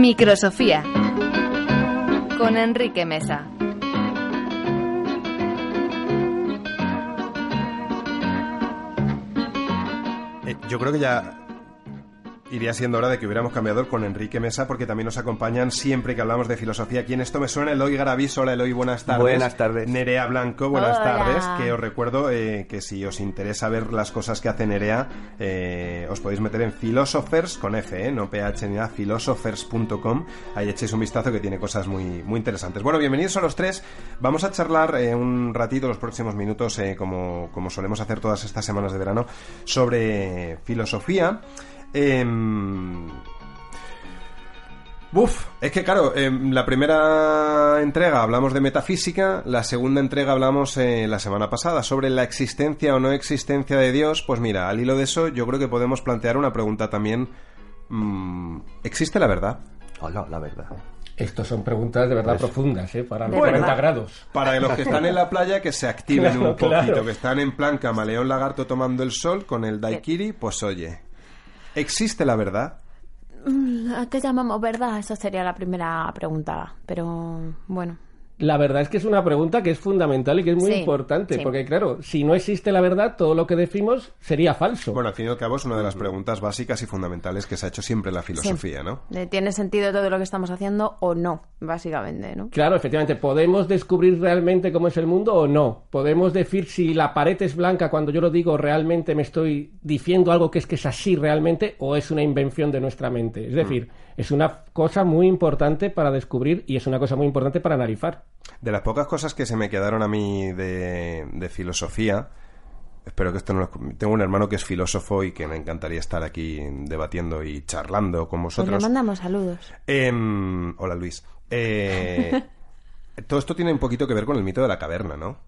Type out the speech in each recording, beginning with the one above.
Microsofía con Enrique Mesa. Eh, yo creo que ya iría siendo hora de que hubiéramos cambiado con Enrique Mesa porque también nos acompañan siempre que hablamos de filosofía. Aquí en Esto Me Suena, Eloy Garavis. Hola Eloy, buenas tardes. Buenas tardes. Nerea Blanco, buenas Hola. tardes. Que os recuerdo eh, que si os interesa ver las cosas que hace Nerea, eh, os podéis meter en Philosophers con F, eh, no PH ni nada, philosophers.com. Ahí echéis un vistazo que tiene cosas muy, muy interesantes. Bueno, bienvenidos a los tres. Vamos a charlar eh, un ratito, los próximos minutos, eh, como, como solemos hacer todas estas semanas de verano, sobre filosofía. Em, Buf, es que claro, em, la primera entrega hablamos de metafísica, la segunda entrega hablamos eh, la semana pasada sobre la existencia o no existencia de Dios. Pues mira, al hilo de eso yo creo que podemos plantear una pregunta también. mm, ¿Existe la verdad? Hola, la verdad. Estos son preguntas de verdad profundas, ¿eh? Para los Bueno. 40 grados. Para los que están en la playa que se activen Claro, un poquito, claro. que están en plan camaleón lagarto tomando el sol con el daiquiri, pues oye, ¿existe la verdad? ¿A qué llamamos verdad? Esa sería la primera pregunta. Pero bueno, La verdad es que es una pregunta que es fundamental y que es muy Sí, importante, sí. porque claro, si no existe la verdad, todo lo que decimos sería falso. Bueno, al fin y al cabo es una de las preguntas básicas y fundamentales que se ha hecho siempre en la filosofía, ¿no? eh, ¿tiene sentido todo lo que estamos haciendo o no? Básicamente, ¿no? Claro, efectivamente, ¿podemos descubrir realmente cómo es el mundo o no? ¿Podemos decir si la pared es blanca cuando yo lo digo realmente me estoy diciendo algo que es que es así realmente o es una invención de nuestra mente? Es decir, es una cosa muy importante para descubrir y es una cosa muy importante para analizar. De las pocas cosas que se me quedaron a mí de, de filosofía, espero que esto no lo... Tengo un hermano que es filósofo y que me encantaría estar aquí debatiendo y charlando con Pues le vosotros. mandamos saludos. Em, hola Luis. Eh, todo esto tiene un poquito que ver con el mito de la caverna, ¿no?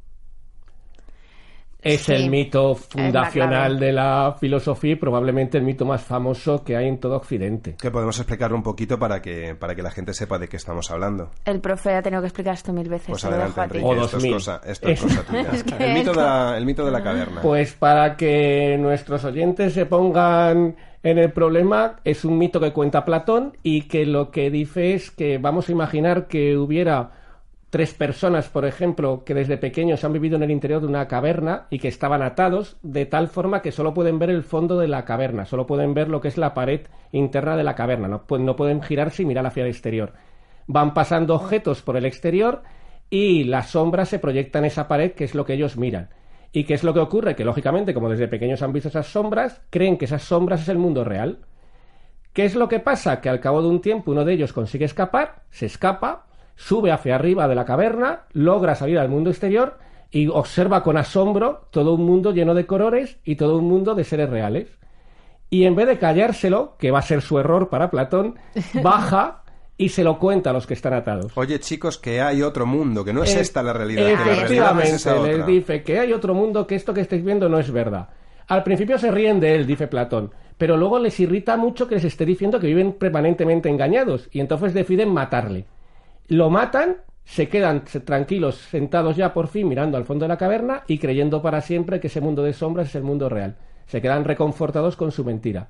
Es Sí, el mito la fundacional de la filosofía y probablemente el mito más famoso que hay en todo Occidente. Que podemos explicarlo un poquito para que, para que la gente sepa de qué estamos hablando. El profe ha tenido que explicar esto mil veces. Pues adelante. Enrique. O Esto es dos mil. cosa, esto es Es- cosa tuya. Es que- el, mito de la, el mito de la caverna. Pues para que nuestros oyentes se pongan en el problema, es un mito que cuenta Platón y que lo que dice es que vamos a imaginar que hubiera tres personas, por ejemplo, que desde pequeños han vivido en el interior de una caverna y que estaban atados de tal forma que solo pueden ver el fondo de la caverna, solo pueden ver lo que es la pared interna de la caverna, no, no pueden girarse y mirar hacia el exterior. Van pasando objetos por el exterior y las sombras se proyectan en esa pared, que es lo que ellos miran. ¿Y qué es lo que ocurre? Que lógicamente, como desde pequeños han visto esas sombras, creen que esas sombras es el mundo real. ¿Qué es lo que pasa? Que al cabo de un tiempo uno de ellos consigue escapar, se escapa, sube hacia arriba de la caverna, logra salir al mundo exterior y observa con asombro todo un mundo lleno de colores y todo un mundo de seres reales. Y en vez de callárselo, que va a ser su error para Platón, baja y se lo cuenta a los que están atados. Oye, chicos, que hay otro mundo, que no es Eh, esta la realidad, que la realidad es Efectivamente, esa otra. les dice que hay otro mundo, que esto que estáis viendo no es verdad. Al principio se ríen de él, dice Platón, pero luego les irrita mucho que les esté diciendo que viven permanentemente engañados y entonces deciden matarle. Lo matan, se quedan tranquilos, sentados ya por fin mirando al fondo de la caverna y creyendo para siempre que ese mundo de sombras es el mundo real. Se quedan reconfortados con su mentira.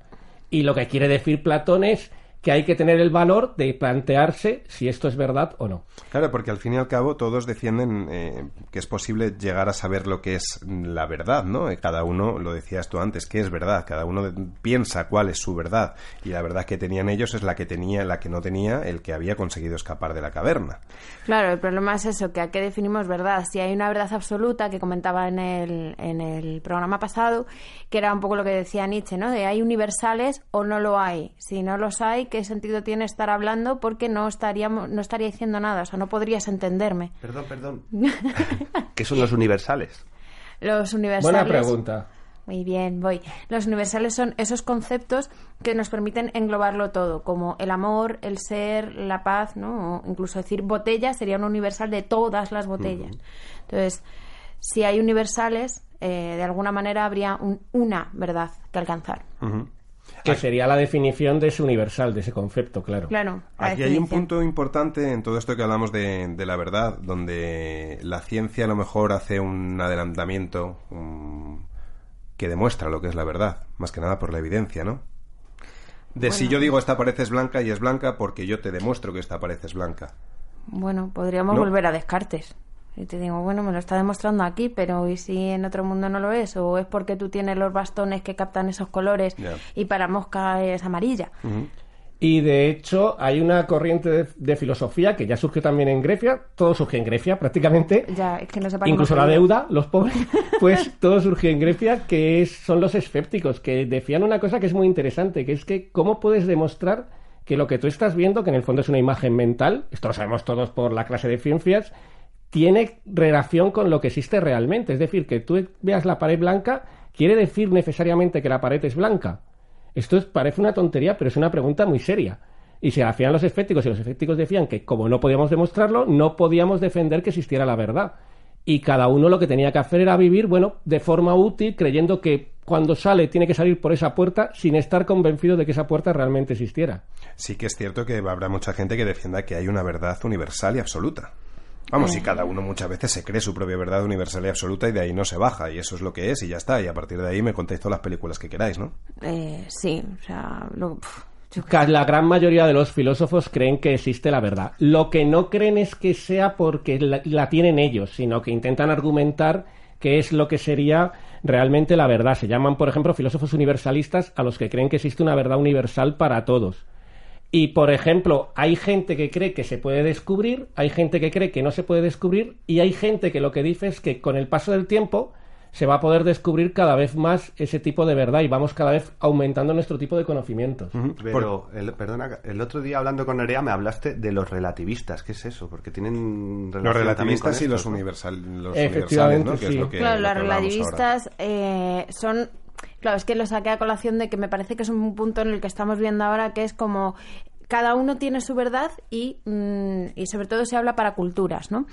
Y lo que quiere decir Platón es que hay que tener el valor de plantearse si esto es verdad o no. Claro, porque al fin y al cabo todos defienden eh, que es posible llegar a saber lo que es la verdad, ¿no? Cada uno, lo decías tú antes, que es verdad, cada uno piensa cuál es su verdad y la verdad que tenían ellos es la que tenía, la que no tenía el que había conseguido escapar de la caverna. Claro, el problema es eso, que a qué definimos verdad. Si hay una verdad absoluta que comentaba en el, en el programa pasado, que era un poco lo que decía Nietzsche, ¿no? De hay universales o no lo hay. Si no los hay, ¿qué sentido tiene estar hablando? Porque no estaríamos, no estaría diciendo nada, o sea, no podrías entenderme. Perdón, perdón. ¿Qué son los universales? Los universales. Buena pregunta. Muy bien, voy. Los universales son esos conceptos que nos permiten englobarlo todo, como el amor, el ser, la paz, ¿no? O incluso decir botella sería un universal de todas las botellas. Entonces, si hay universales, eh, de alguna manera habría un- una verdad que alcanzar. Que sería la definición de ese universal, de ese concepto, claro. Claro. la Aquí hay un punto importante en todo esto que hablamos de, de la verdad, donde la ciencia a lo mejor hace un adelantamiento que demuestra lo que es la verdad, más que nada por la evidencia, ¿no? De si yo digo esta pared es blanca y es blanca porque yo te demuestro que esta pared es blanca. Bueno, podríamos No. volver a Descartes. Y te digo, bueno, me lo está demostrando aquí, pero ¿y si en otro mundo no lo es? ¿O es porque tú tienes los bastones que captan esos colores y para mosca es amarilla? Y de hecho hay una corriente de, de filosofía que ya surgió también en Grecia, todo surgió en Grecia prácticamente, Ya, es que no incluso la deuda, los pobres, pues todo surgió en Grecia, que es- son los escépticos, que decían una cosa que es muy interesante, que es que cómo puedes demostrar que lo que tú estás viendo, que en el fondo es una imagen mental, esto lo sabemos todos por la clase de ciencias, tiene relación con lo que existe realmente. Es decir, que tú veas la pared blanca, quiere decir necesariamente que la pared es blanca. Esto es- parece una tontería, pero es una pregunta muy seria. Y se hacían los escépticos, y los escépticos decían que como no podíamos demostrarlo, no podíamos defender que existiera la verdad. Y cada uno lo que tenía que hacer era vivir, bueno, de forma útil, creyendo que cuando sale tiene que salir por esa puerta sin estar convencido de que esa puerta realmente existiera. Sí que es cierto que habrá mucha gente que defienda que hay una verdad universal y absoluta. Vamos, y cada uno muchas veces se cree su propia verdad universal y absoluta y de ahí no se baja, y eso es lo que es y ya está, y a partir de ahí me contáis todas las películas que queráis, ¿no? Eh, sí, o sea, lo- yo La gran mayoría de los filósofos creen que existe la verdad. Lo que no creen es que sea porque la, la tienen ellos, sino que intentan argumentar qué es lo que sería realmente la verdad. Se llaman, por ejemplo, filósofos universalistas a los que creen que existe una verdad universal para todos. Y, por ejemplo, hay gente que cree que se puede descubrir, hay gente que cree que no se puede descubrir, y hay gente que lo que dice es que con el paso del tiempo se va a poder descubrir cada vez más ese tipo de verdad y vamos cada vez aumentando nuestro tipo de conocimientos. Pero, el, perdona, el otro día hablando con Nerea me hablaste de los relativistas. ¿Qué es eso? Porque tienen relación Los relativistas con y los, universal, los Efectivamente, universales, ¿no? Que es sí. lo que, Claro, lo los que hablábamos ahora. relativistas eh, son... Claro, es que lo saqué a colación de que me parece que es un punto en el que estamos viendo ahora que es como cada uno tiene su verdad y, mm, y sobre todo se habla para culturas, ¿no?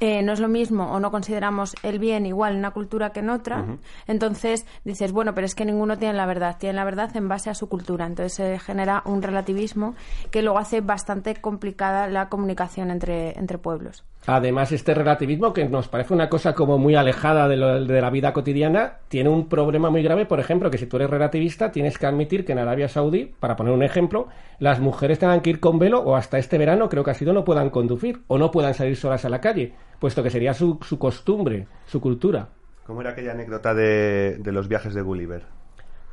Eh, no es lo mismo o no consideramos el bien igual en una cultura que en otra, entonces dices, bueno, pero es que ninguno tiene la verdad, tiene la verdad en base a su cultura, entonces se genera un relativismo que luego hace bastante complicada la comunicación entre, entre pueblos. Además, este relativismo, que nos parece una cosa como muy alejada de, lo- de la vida cotidiana, tiene un problema muy grave. Por ejemplo, que si tú eres relativista, tienes que admitir que en Arabia Saudí, para poner un ejemplo, las mujeres tengan que ir con velo o hasta este verano, creo que ha sido, no puedan conducir o no puedan salir solas a la calle, puesto que sería su, su costumbre, su cultura. ¿Cómo era aquella anécdota de, de los viajes de Gulliver?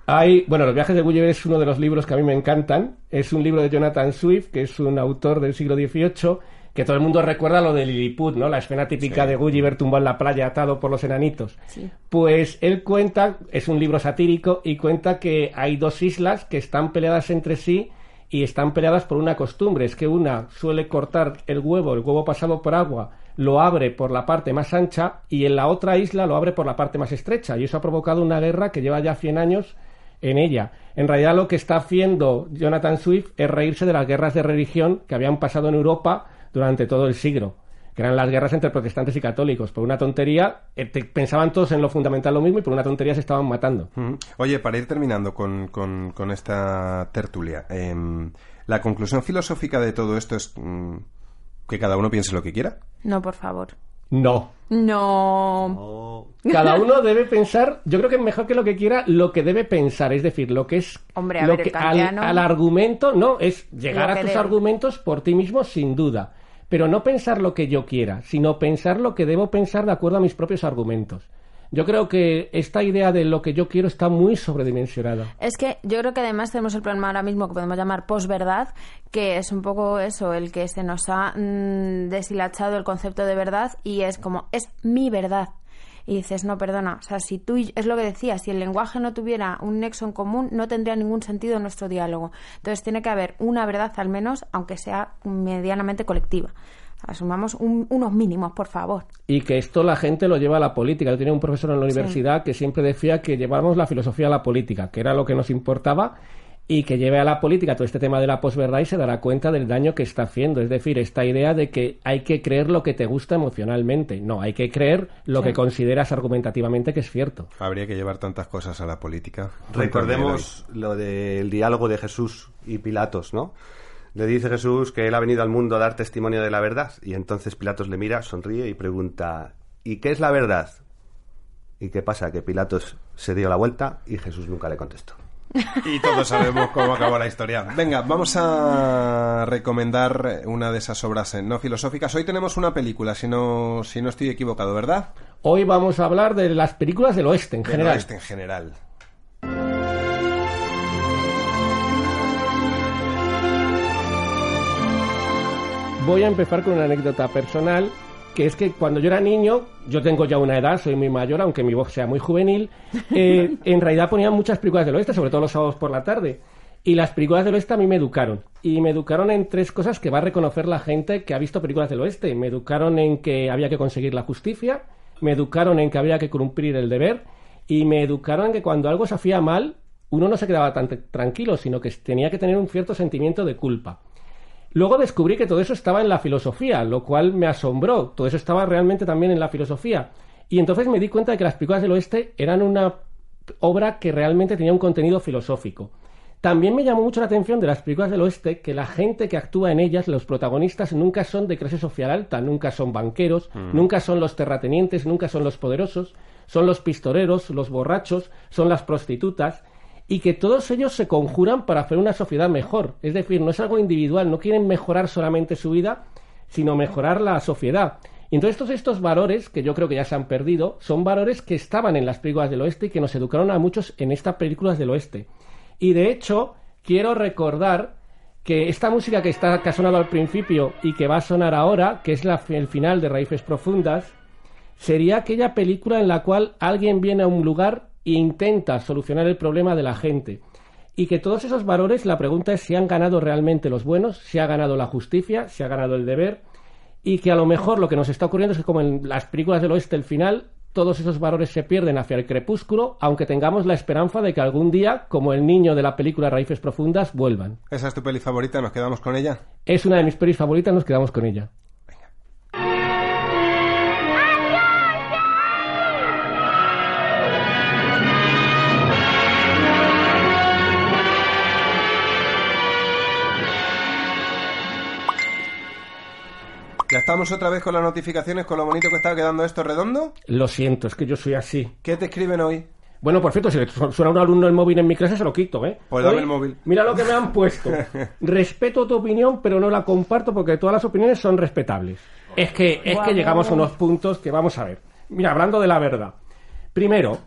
Hay, bueno, Los viajes de Gulliver es uno de los libros que a mí me encantan. Es un libro de Jonathan Swift, que es un autor del siglo XVIII, que todo el mundo recuerda lo de Lilliput, ¿no? La escena típica de Gulliver tumbado en la playa atado por los enanitos. Sí. Pues él cuenta, es un libro satírico, y cuenta que hay dos islas que están peleadas entre sí y están peleadas por una costumbre. Es que una suele cortar el huevo, el huevo pasado por agua, lo abre por la parte más ancha y en la otra isla lo abre por la parte más estrecha. Y eso ha provocado una guerra que lleva ya 100 años en ella. En realidad lo que está haciendo Jonathan Swift es reírse de las guerras de religión que habían pasado en Europa durante todo el siglo, que eran las guerras entre protestantes y católicos. Por una tontería, eh, te- pensaban todos en lo fundamental lo mismo y por una tontería se estaban matando. Oye, para ir terminando con, con- con esta tertulia, em, la conclusión filosófica de todo esto es mm, que cada uno piense lo que quiera. No, por favor. No. No. Cada uno debe pensar, yo creo que mejor que lo que quiera, lo que debe pensar, es decir, lo que es Hombre, a lo ver, el que al, argumento, no, es llegar a tus debe. argumentos por ti mismo sin duda, pero no pensar lo que yo quiera, sino pensar lo que debo pensar de acuerdo a mis propios argumentos. Yo creo que esta idea de lo que yo quiero está muy sobredimensionada. Es que yo creo que además tenemos el problema ahora mismo que podemos llamar posverdad, que es un poco eso, el que se nos ha mm, deshilachado el concepto de verdad y es como, es mi verdad. Y dices, no, perdona, o sea, si tú, y- es lo que decía, si el lenguaje no tuviera un nexo en común, no tendría ningún sentido nuestro diálogo. Entonces tiene que haber una verdad al menos, aunque sea medianamente colectiva. Asumamos un- unos mínimos, por favor. Y que esto la gente lo lleva a la política. Yo tenía un profesor en la universidad que siempre decía que llevamos la filosofía a la política, que era lo que nos importaba, y que lleve a la política todo este tema de la posverdad y se dará cuenta del daño que está haciendo. Es decir, esta idea de que hay que creer lo que te gusta emocionalmente. No, hay que creer lo Sí. que consideras argumentativamente que es cierto. Habría que llevar tantas cosas a la política. Recordemos lo del diálogo de Jesús y Pilatos, ¿no? Le dice Jesús que él ha venido al mundo a dar testimonio de la verdad y entonces Pilatos le mira, sonríe y pregunta, ¿y qué es la verdad? ¿Y qué pasa? Que Pilatos se dio la vuelta y Jesús nunca le contestó. Y todos sabemos cómo acabó la historia. Venga, vamos a recomendar una de esas obras eh, no filosóficas. Hoy tenemos una película, si no, si no estoy equivocado, ¿verdad? Hoy vamos a hablar de las películas del oeste en Del general. oeste en general. Voy a empezar con una anécdota personal, que es que cuando yo era niño, yo tengo ya una edad, soy muy mayor, aunque mi voz sea muy juvenil, eh, en realidad ponían muchas películas del oeste, sobre todo los sábados por la tarde. Y las películas del oeste a mí me educaron. Y me educaron en tres cosas que va a reconocer la gente que ha visto películas del oeste. Me educaron en que había que conseguir la justicia, me educaron en que había que cumplir el deber, y me educaron en que cuando algo se hacía mal, uno no se quedaba tan tranquilo, sino que tenía que tener un cierto sentimiento de culpa. Luego descubrí que todo eso estaba en la filosofía, lo cual me asombró. Todo eso estaba realmente también en la filosofía. Y entonces me di cuenta de que las películas del oeste eran una obra que realmente tenía un contenido filosófico. También me llamó mucho la atención de las películas del oeste que la gente que actúa en ellas, los protagonistas, nunca son de clase social alta, nunca son banqueros, nunca son los terratenientes, nunca son los poderosos, son los pistoleros, los borrachos, son las prostitutas, y que todos ellos se conjuran para hacer una sociedad mejor. Es decir, no es algo individual, no quieren mejorar solamente su vida, sino mejorar la sociedad. Y entonces todos estos valores, que yo creo que ya se han perdido, son valores que estaban en las películas del oeste y que nos educaron a muchos en estas películas del oeste. Y de hecho, quiero recordar que esta música que, está, que ha sonado al principio y que va a sonar ahora, que es la, el final de Raíces Profundas, sería aquella película en la cual alguien viene a un lugar intenta solucionar el problema de la gente. Y que todos esos valores, la pregunta es si han ganado realmente los buenos, si ha ganado la justicia, si ha ganado el deber, y que a lo mejor lo que nos está ocurriendo es que como en las películas del oeste, el final, todos esos valores se pierden hacia el crepúsculo, aunque tengamos la esperanza de que algún día, como el niño de la película Raíces Profundas, vuelvan. ¿Esa es tu peli favorita? ¿Nos quedamos con ella? Es una de mis pelis favoritas, nos quedamos con ella. ¿Ya estamos otra vez con las notificaciones, con lo bonito que está quedando esto redondo? Lo siento, es que yo soy así. ¿Qué te escriben hoy? Bueno, por cierto, si le su- suena a un alumno el móvil en mi clase, se lo quito, ¿eh? Pues dame Hoy, el móvil. Mira lo que me han puesto. Respeto tu opinión, pero no la comparto porque todas las opiniones son respetables. Es que, es que llegamos a unos puntos que vamos a ver. Mira, hablando de la verdad. Primero,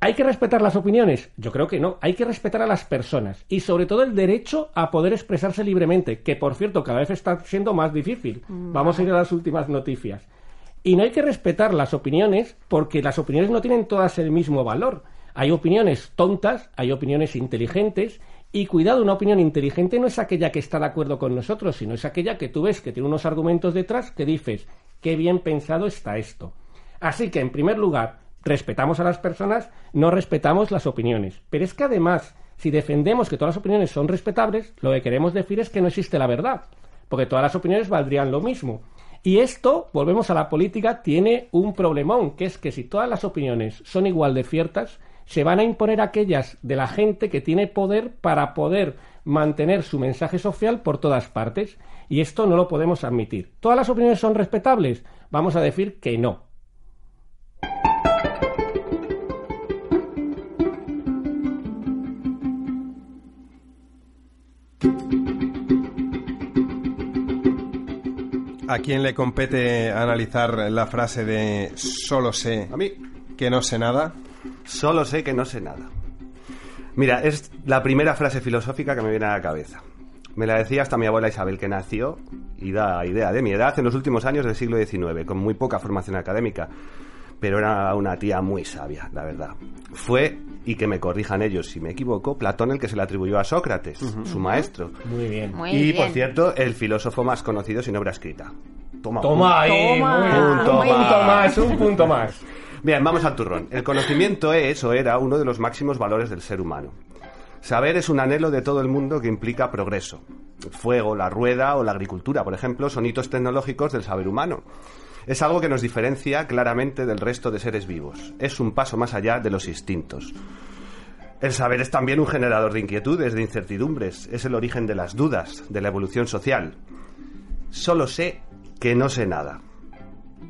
¿hay que respetar las opiniones? Yo creo que no. Hay que respetar a las personas. Y sobre todo el derecho a poder expresarse libremente, que por cierto cada vez está siendo más difícil. Vamos a ir a las últimas noticias. Y no hay que respetar las opiniones porque las opiniones no tienen todas el mismo valor. Hay opiniones tontas, hay opiniones inteligentes y cuidado, una opinión inteligente no es aquella que está de acuerdo con nosotros, sino es aquella que tú ves que tiene unos argumentos detrás que dices, qué bien pensado está esto. Así que, en primer lugar, respetamos a las personas, no respetamos las opiniones. Pero es que además, si defendemos que todas las opiniones son respetables, lo que queremos decir es que no existe la verdad, porque todas las opiniones valdrían lo mismo. Y esto, volvemos a la política, tiene un problemón, que es que si todas las opiniones son igual de ciertas, se van a imponer aquellas de la gente que tiene poder para poder mantener su mensaje social por todas partes. Y esto no lo podemos admitir. ¿Todas las opiniones son respetables? Vamos a decir que no. ¿A quién le compete analizar la frase de solo sé A mí que no sé nada? solo sé que no sé nada. Mira, es la primera frase filosófica que me viene a la cabeza. Me la decía hasta mi abuela Isabel, que nació y da idea de mi edad en los últimos años del siglo XIX, con muy poca formación académica. Pero era una tía muy sabia, la verdad. Fue, y que me corrijan ellos si me equivoco, Platón el que se le atribuyó a Sócrates, su maestro. Muy bien. Muy y, bien. por cierto, el filósofo más conocido sin obra escrita. Toma. Toma ahí, Toma. Punto un punto más. más, un punto más. Bien, vamos al turrón. El conocimiento es o era uno de los máximos valores del ser humano. Saber es un anhelo de todo el mundo que implica progreso. Fuego, la rueda o la agricultura, por ejemplo, son hitos tecnológicos del saber humano. Es algo que nos diferencia claramente del resto de seres vivos. Es un paso más allá de los instintos. El saber es también un generador de inquietudes, de incertidumbres. Es el origen de las dudas, de la evolución social. Solo sé que no sé nada.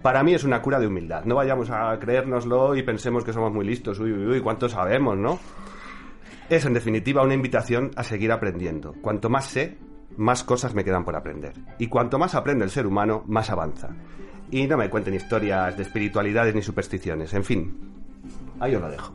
Para mí es una cura de humildad. No vayamos a creérnoslo y pensemos que somos muy listos. Uy, uy, uy, cuánto sabemos, ¿no? Es, en definitiva, una invitación a seguir aprendiendo. Cuanto más sé, más cosas me quedan por aprender. Y cuanto más aprende el ser humano, más avanza. Y no me cuenten historias de espiritualidades ni supersticiones. En fin, ahí os lo dejo.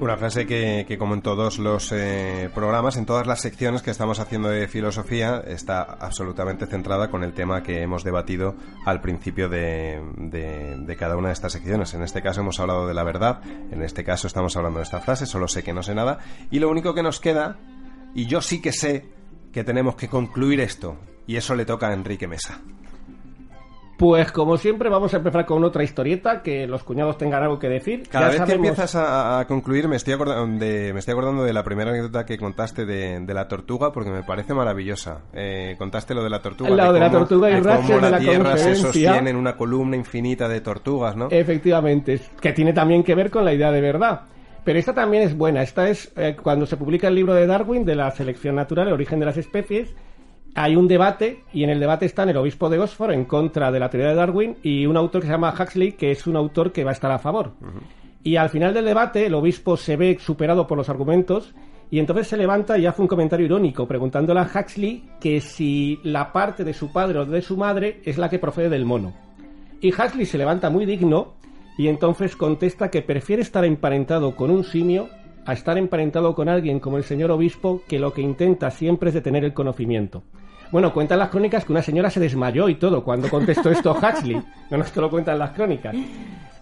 Una frase que, que como en todos los eh, programas, en todas las secciones que estamos haciendo de filosofía, está absolutamente centrada con el tema que hemos debatido al principio de, de- de cada una de estas secciones. En este caso hemos hablado de la verdad, en este caso estamos hablando de esta frase, solo sé que no sé nada, y lo único que nos queda, y yo sí que sé que tenemos que concluir esto, y eso le toca a Enrique Mesa. Pues como siempre vamos a empezar con otra historieta, que los cuñados tengan algo que decir. Cada Ya vez que empiezas a, a concluir me estoy, acordando de, me estoy acordando de la primera anécdota que contaste de, de la tortuga porque me parece maravillosa. Eh, contaste lo de la tortuga. Lo de la cómo- tortuga y de de la la tierra se sostiene en una columna infinita de tortugas, ¿no? Efectivamente, que tiene también que ver con la idea de verdad. Pero esta también es buena. Esta es eh, cuando se publica el libro de Darwin de la selección natural, el origen de las especies. Hay un debate y en el debate están el obispo de Oxford en contra de la teoría de Darwin y un autor que se llama Huxley, que es un autor que va a estar a favor. Y al final del debate el obispo se ve superado por los argumentos y entonces se levanta y hace un comentario irónico preguntándole a Huxley que si la parte de su padre o de su madre es la que procede del mono. Y Huxley se levanta muy digno y entonces contesta que prefiere estar emparentado con un simio a estar emparentado con alguien como el señor obispo que lo que intenta siempre es detener el conocimiento. Bueno, cuentan las crónicas que una señora se desmayó y todo cuando contestó esto Huxley. No, no, esto lo cuentan las crónicas.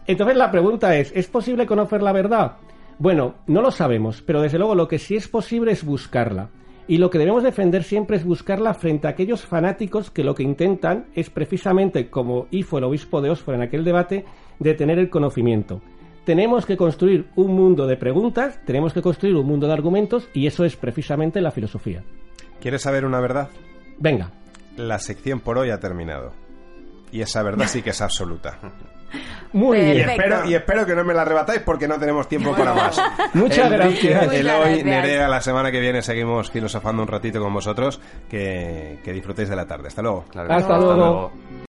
Entonces la pregunta es, ¿es posible conocer la verdad? Bueno, no lo sabemos, pero desde luego lo que sí es posible es buscarla. Y lo que debemos defender siempre es buscarla frente a aquellos fanáticos que lo que intentan es precisamente, como hizo el obispo de Oxford en aquel debate, detener el conocimiento. Tenemos que construir un mundo de preguntas, tenemos que construir un mundo de argumentos y eso es precisamente la filosofía. ¿Quieres saber una verdad? Venga, La sección por hoy ha terminado. Y esa verdad sí que es absoluta. muy Y bien. Perfecto. espero, y espero que no me la arrebatáis porque no tenemos tiempo para más. Muchas Enrique, gracias. Muchas gracias. Nerea, la semana que viene seguimos filosofando un ratito con vosotros. Que, que disfrutéis de la tarde. Hasta luego. Claro. Hasta luego.